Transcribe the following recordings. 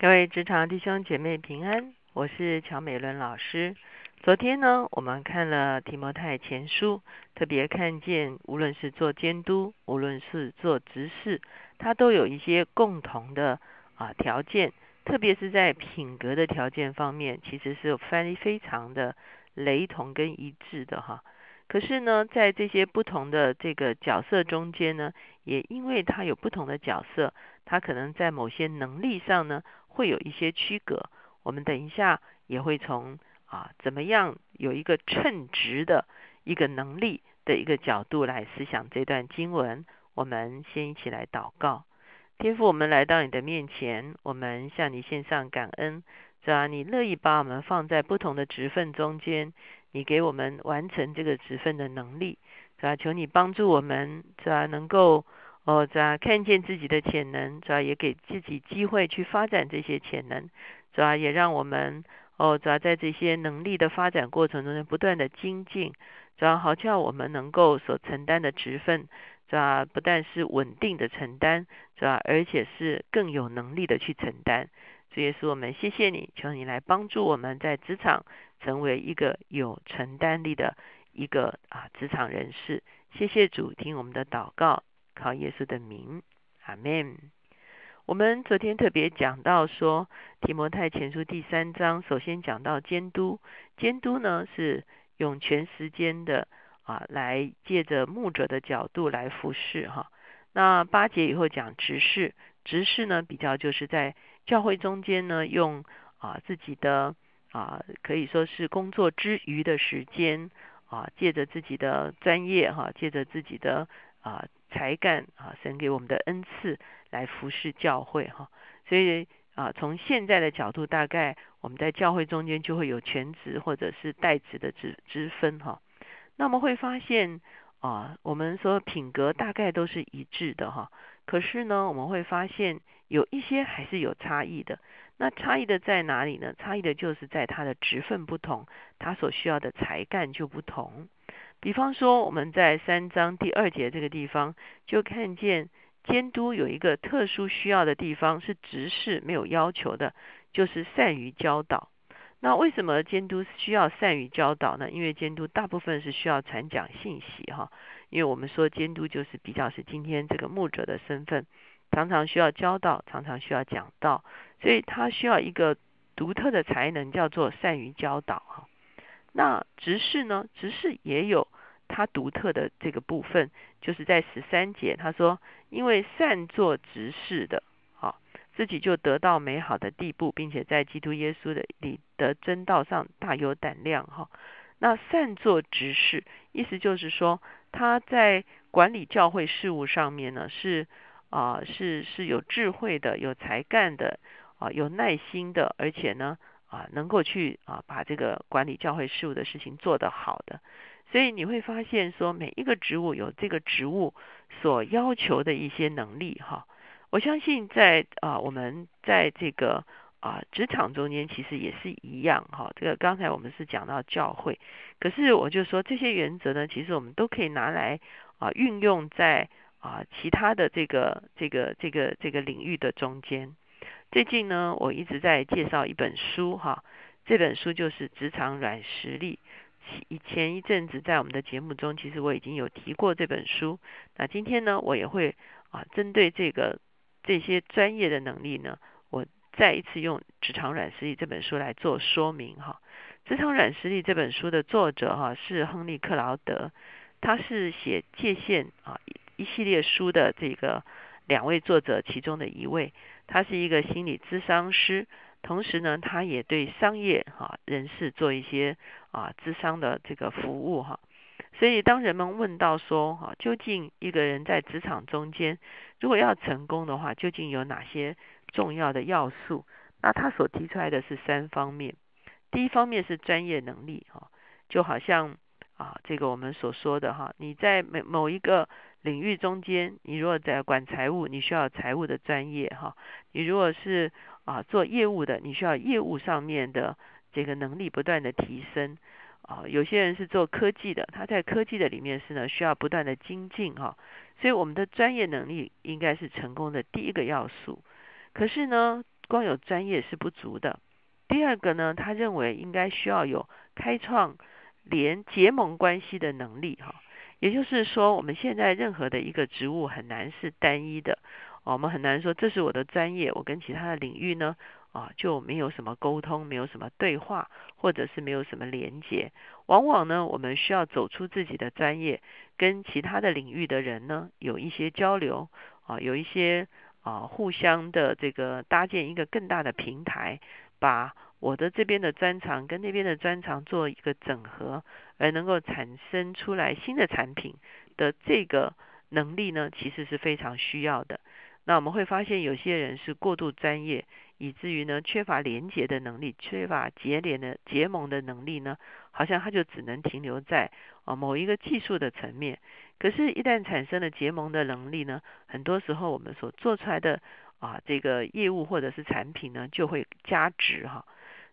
各位职场弟兄姐妹平安，我是乔美伦老师。昨天呢，我们看了提摩太前书，特别看见无论是做监督，无论是做执事，他都有一些共同的啊条件，特别是在品格的条件方面，其实是非非常的雷同跟一致的哈。可是呢，在这些不同的这个角色中间呢，也因为他有不同的角色，他可能在某些能力上呢，会有一些区隔。我们等一下也会从啊怎么样有一个称职的一个能力的一个角度来思想这段经文。我们先一起来祷告，天父，我们来到你的面前，我们向你献上感恩，是吧？你乐意把我们放在不同的职分中间。你给我们完成这个职分的能力，是吧？求你帮助我们，是吧？能够哦，是吧？看见自己的潜能，主要？也给自己机会去发展这些潜能，主要？也让我们哦，主要？在这些能力的发展过程中不断的精进，主要？好叫我们能够所承担的职分，是吧？不但是稳定的承担，是吧？而且是更有能力的去承担。这也是我们谢谢你，求你来帮助我们在职场。成为一个有承担力的一个啊职场人士，谢谢主听我们的祷告，靠耶稣的名，阿门。我们昨天特别讲到说提摩太前书第三章，首先讲到监督，监督呢是用全时间的啊来借着牧者的角度来服侍哈。那八节以后讲执事，执事呢比较就是在教会中间呢用啊自己的。啊，可以说是工作之余的时间啊，借着自己的专业哈，借着自己的啊才干啊，神给我们的恩赐来服侍教会哈。所以啊，从现在的角度，大概我们在教会中间就会有全职或者是代职的之之分哈。那么会发现啊，我们说品格大概都是一致的哈，可是呢，我们会发现有一些还是有差异的。那差异的在哪里呢？差异的就是在他的职分不同，他所需要的才干就不同。比方说，我们在三章第二节这个地方就看见监督有一个特殊需要的地方，是执事没有要求的，就是善于教导。那为什么监督需要善于教导呢？因为监督大部分是需要传讲信息哈。因为我们说监督就是比较是今天这个牧者的身份。常常需要教导，常常需要讲道，所以他需要一个独特的才能，叫做善于教导哈。那执事呢？执事也有他独特的这个部分，就是在十三节他说，因为善做执事的，好，自己就得到美好的地步，并且在基督耶稣的里的真道上大有胆量哈。那善做执事，意思就是说他在管理教会事务上面呢是。啊，是是有智慧的，有才干的，啊，有耐心的，而且呢，啊，能够去啊把这个管理教会事务的事情做得好的，所以你会发现说，每一个职务有这个职务所要求的一些能力哈。我相信在啊我们在这个啊职场中间其实也是一样哈。这个刚才我们是讲到教会，可是我就说这些原则呢，其实我们都可以拿来啊运用在。啊，其他的这个这个这个这个领域的中间，最近呢，我一直在介绍一本书哈，这本书就是《职场软实力》。以前一阵子在我们的节目中，其实我已经有提过这本书。那今天呢，我也会啊，针对这个这些专业的能力呢，我再一次用《职场软实力》这本书来做说明哈。《职场软实力》这本书的作者哈是亨利克劳德，他是写界限啊。一系列书的这个两位作者其中的一位，他是一个心理咨商师，同时呢，他也对商业哈人士做一些啊咨商的这个服务哈。所以当人们问到说哈，究竟一个人在职场中间如果要成功的话，究竟有哪些重要的要素？那他所提出来的是三方面。第一方面是专业能力哈，就好像啊这个我们所说的哈，你在某某一个领域中间，你如果在管财务，你需要财务的专业哈；你如果是啊做业务的，你需要业务上面的这个能力不断的提升啊。有些人是做科技的，他在科技的里面是呢需要不断的精进哈。所以我们的专业能力应该是成功的第一个要素。可是呢，光有专业是不足的。第二个呢，他认为应该需要有开创连结盟关系的能力哈。也就是说，我们现在任何的一个职务很难是单一的，我们很难说这是我的专业，我跟其他的领域呢啊就没有什么沟通，没有什么对话，或者是没有什么连接。往往呢，我们需要走出自己的专业，跟其他的领域的人呢有一些交流啊，有一些啊互相的这个搭建一个更大的平台，把我的这边的专长跟那边的专长做一个整合。而能够产生出来新的产品的这个能力呢，其实是非常需要的。那我们会发现，有些人是过度专业，以至于呢缺乏连结的能力，缺乏结连的结盟的能力呢，好像他就只能停留在啊某一个技术的层面。可是，一旦产生了结盟的能力呢，很多时候我们所做出来的啊这个业务或者是产品呢，就会加值哈。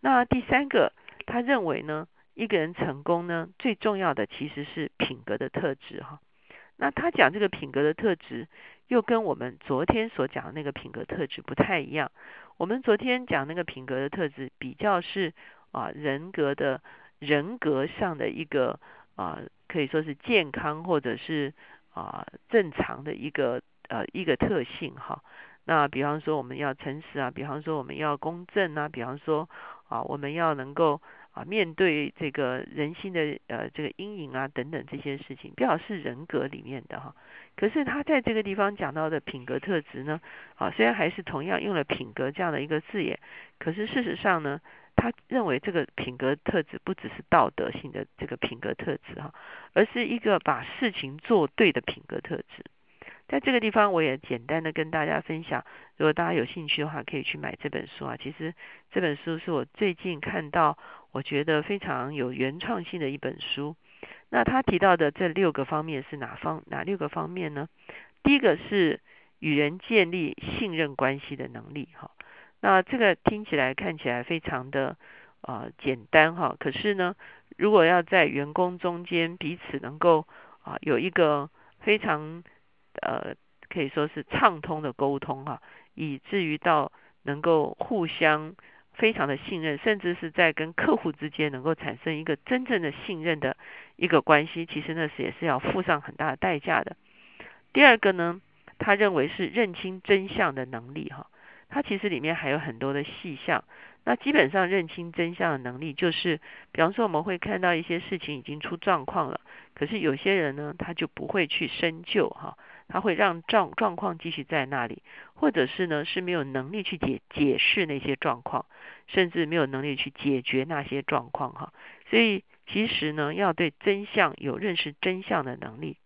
那第三个，他认为呢？一个人成功呢，最重要的其实是品格的特质哈。那他讲这个品格的特质，又跟我们昨天所讲的那个品格特质不太一样。我们昨天讲那个品格的特质，比较是啊人格的人格上的一个啊，可以说是健康或者是啊正常的一个呃一个特性哈。那比方说我们要诚实啊，比方说我们要公正啊，比方说啊我们要能够。啊，面对这个人心的呃这个阴影啊等等这些事情，比较是人格里面的哈。可是他在这个地方讲到的品格特质呢，啊虽然还是同样用了品格这样的一个字眼，可是事实上呢，他认为这个品格特质不只是道德性的这个品格特质哈，而是一个把事情做对的品格特质。在这个地方，我也简单的跟大家分享，如果大家有兴趣的话，可以去买这本书啊。其实这本书是我最近看到。我觉得非常有原创性的一本书。那他提到的这六个方面是哪方哪六个方面呢？第一个是与人建立信任关系的能力，哈。那这个听起来看起来非常的啊简单哈，可是呢，如果要在员工中间彼此能够啊有一个非常呃可以说是畅通的沟通哈，以至于到能够互相。非常的信任，甚至是在跟客户之间能够产生一个真正的信任的一个关系，其实那是也是要付上很大的代价的。第二个呢，他认为是认清真相的能力哈，他其实里面还有很多的细项。那基本上认清真相的能力，就是比方说我们会看到一些事情已经出状况了，可是有些人呢，他就不会去深究哈。他会让状状况继续在那里，或者是呢是没有能力去解解释那些状况，甚至没有能力去解决那些状况哈。所以其实呢要对真相有认识真相的能力。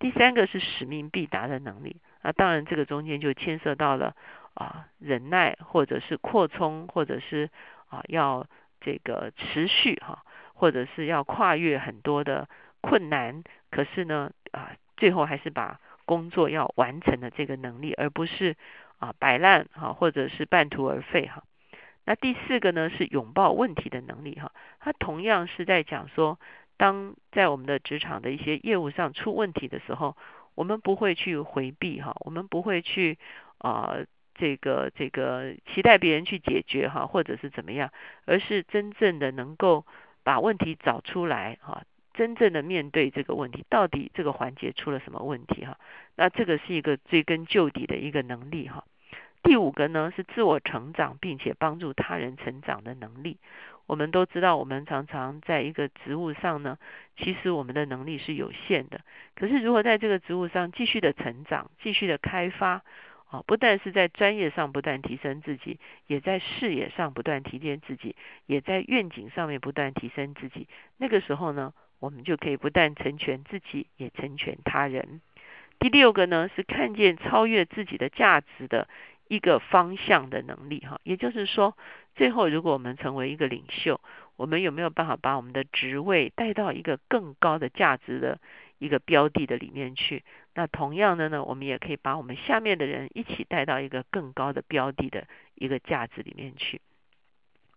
第三个是使命必达的能力啊，当然这个中间就牵涉到了啊忍耐，或者是扩充，或者是啊要这个持续哈，或者是要跨越很多的困难，可是呢啊最后还是把。工作要完成的这个能力，而不是啊摆烂哈，或者是半途而废哈。那第四个呢是拥抱问题的能力哈，它同样是在讲说，当在我们的职场的一些业务上出问题的时候，我们不会去回避哈，我们不会去啊这个这个期待别人去解决哈，或者是怎么样，而是真正的能够把问题找出来哈。真正的面对这个问题，到底这个环节出了什么问题哈？那这个是一个追根究底的一个能力哈。第五个呢是自我成长，并且帮助他人成长的能力。我们都知道，我们常常在一个职务上呢，其实我们的能力是有限的。可是如果在这个职务上继续的成长，继续的开发啊，不但是在专业上不断提升自己，也在视野上不断提炼自己，也在愿景上面不断提升自己。那个时候呢？我们就可以不但成全自己，也成全他人。第六个呢，是看见超越自己的价值的一个方向的能力。哈，也就是说，最后如果我们成为一个领袖，我们有没有办法把我们的职位带到一个更高的价值的一个标的的里面去？那同样的呢，我们也可以把我们下面的人一起带到一个更高的标的的一个价值里面去。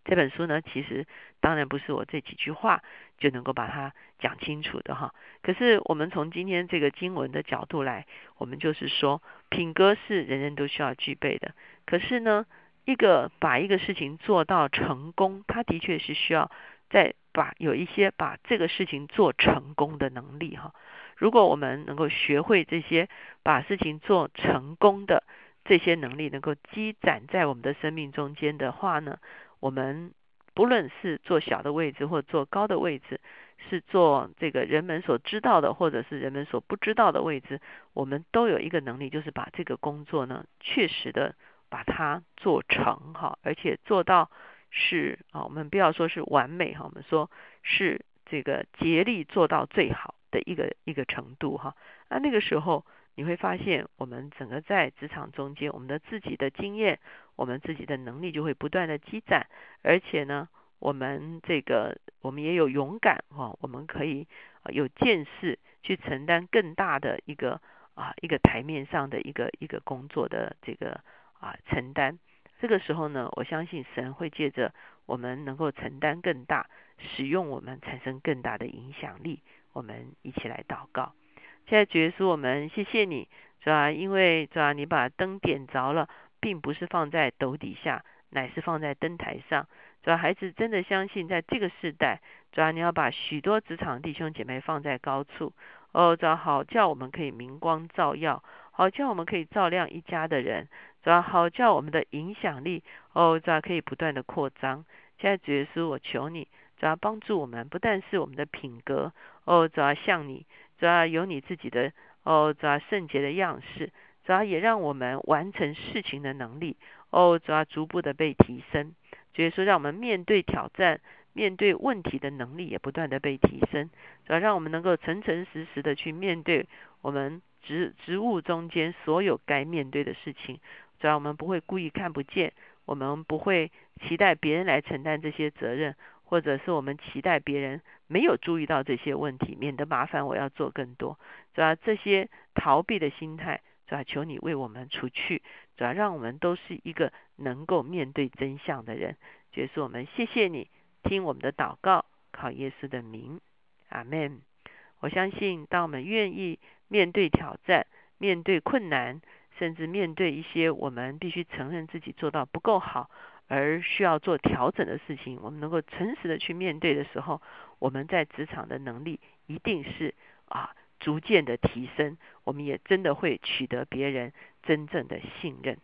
这本书呢，其实当然不是我这几句话就能够把它讲清楚的哈。可是我们从今天这个经文的角度来，我们就是说，品格是人人都需要具备的。可是呢，一个把一个事情做到成功，他的确是需要在把有一些把这个事情做成功的能力哈。如果我们能够学会这些把事情做成功的这些能力，能够积攒在我们的生命中间的话呢，我们不论是做小的位置或做高的位置，是做这个人们所知道的或者是人们所不知道的位置，我们都有一个能力，就是把这个工作呢，确实的把它做成哈，而且做到是啊，我们不要说是完美哈，我们说是这个竭力做到最好。的一个一个程度哈，那那个时候你会发现，我们整个在职场中间，我们的自己的经验，我们自己的能力就会不断的积攒，而且呢，我们这个我们也有勇敢哈，我们可以有见识去承担更大的一个啊一个台面上的一个一个工作的这个啊承担。这个时候呢，我相信神会借着我们能够承担更大，使用我们产生更大的影响力。我们一起来祷告。现在主耶稣，我们谢谢你，是吧？因为是吧？你把灯点着了，并不是放在斗底下，乃是放在灯台上。主要孩子真的相信，在这个时代，主要你要把许多职场弟兄姐妹放在高处。哦，主要好叫我们可以明光照耀，好叫我们可以照亮一家的人。主要好叫我们的影响力，哦，主要可以不断的扩张。现在主耶稣，我求你。主要帮助我们，不但是我们的品格哦，主要像你，主要有你自己的哦，主要圣洁的样式，主要也让我们完成事情的能力哦，主要逐步的被提升。所以说，让我们面对挑战、面对问题的能力也不断的被提升。主要让我们能够诚诚实实的去面对我们职职务中间所有该面对的事情。主要我们不会故意看不见，我们不会期待别人来承担这些责任。或者是我们期待别人没有注意到这些问题，免得麻烦我要做更多，主要这些逃避的心态，主要求你为我们除去，主要让我们都是一个能够面对真相的人。结束我们，谢谢你听我们的祷告，靠耶稣的名，阿门。我相信，当我们愿意面对挑战、面对困难，甚至面对一些我们必须承认自己做到不够好。而需要做调整的事情，我们能够诚实的去面对的时候，我们在职场的能力一定是啊逐渐的提升，我们也真的会取得别人真正的信任。